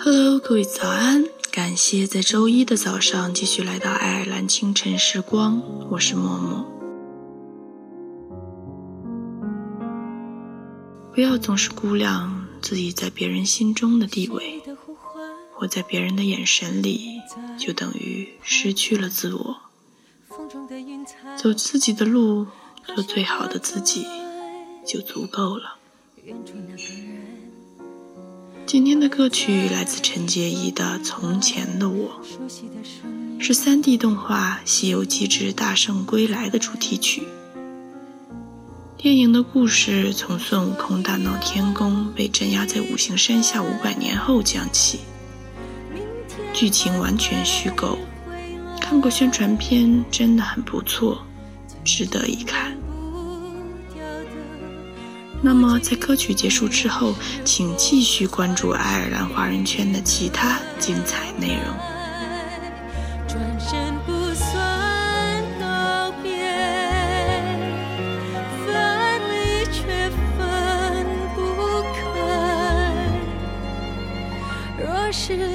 Hello，各位早安！感谢在周一的早上继续来到爱尔兰清晨时光，我是默默。不要总是估量自己在别人心中的地位，活在别人的眼神里，就等于失去了自我。走自己的路，做最好的自己，就足够了。今天的歌曲来自陈洁仪的《从前的我》，是 3D 动画《西游记之大圣归来》的主题曲。电影的故事从孙悟空大闹天宫被镇压在五行山下五百年后讲起，剧情完全虚构。看过宣传片，真的很不错，值得一看。那么，在歌曲结束之后，请继续关注爱尔兰华人圈的其他精彩内容。转身不算告别，分离却分不开。若是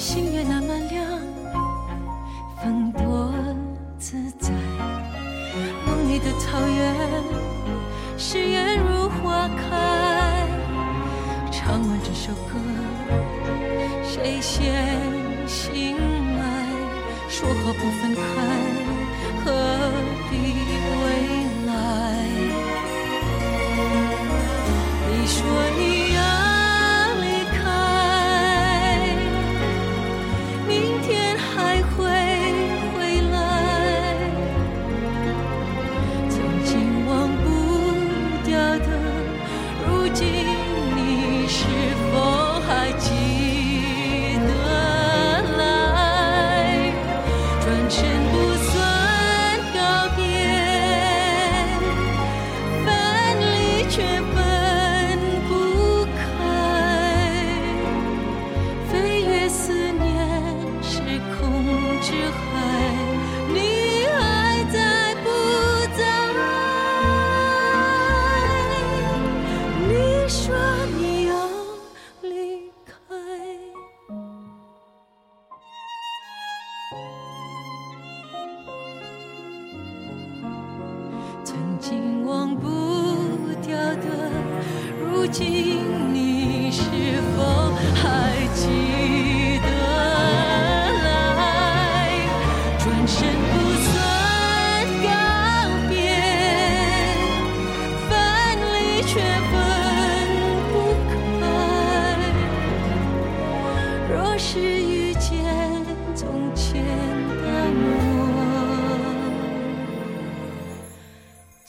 星月那么亮，风多自在。梦里的草原，誓言如花开。唱完这首歌，谁先醒来？说好不分开，何必未来？你说你要。竟忘不掉的，如今你是否还记得？来，转身不算告别，分离却分不开。若是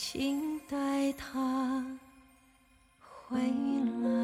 请带他回来。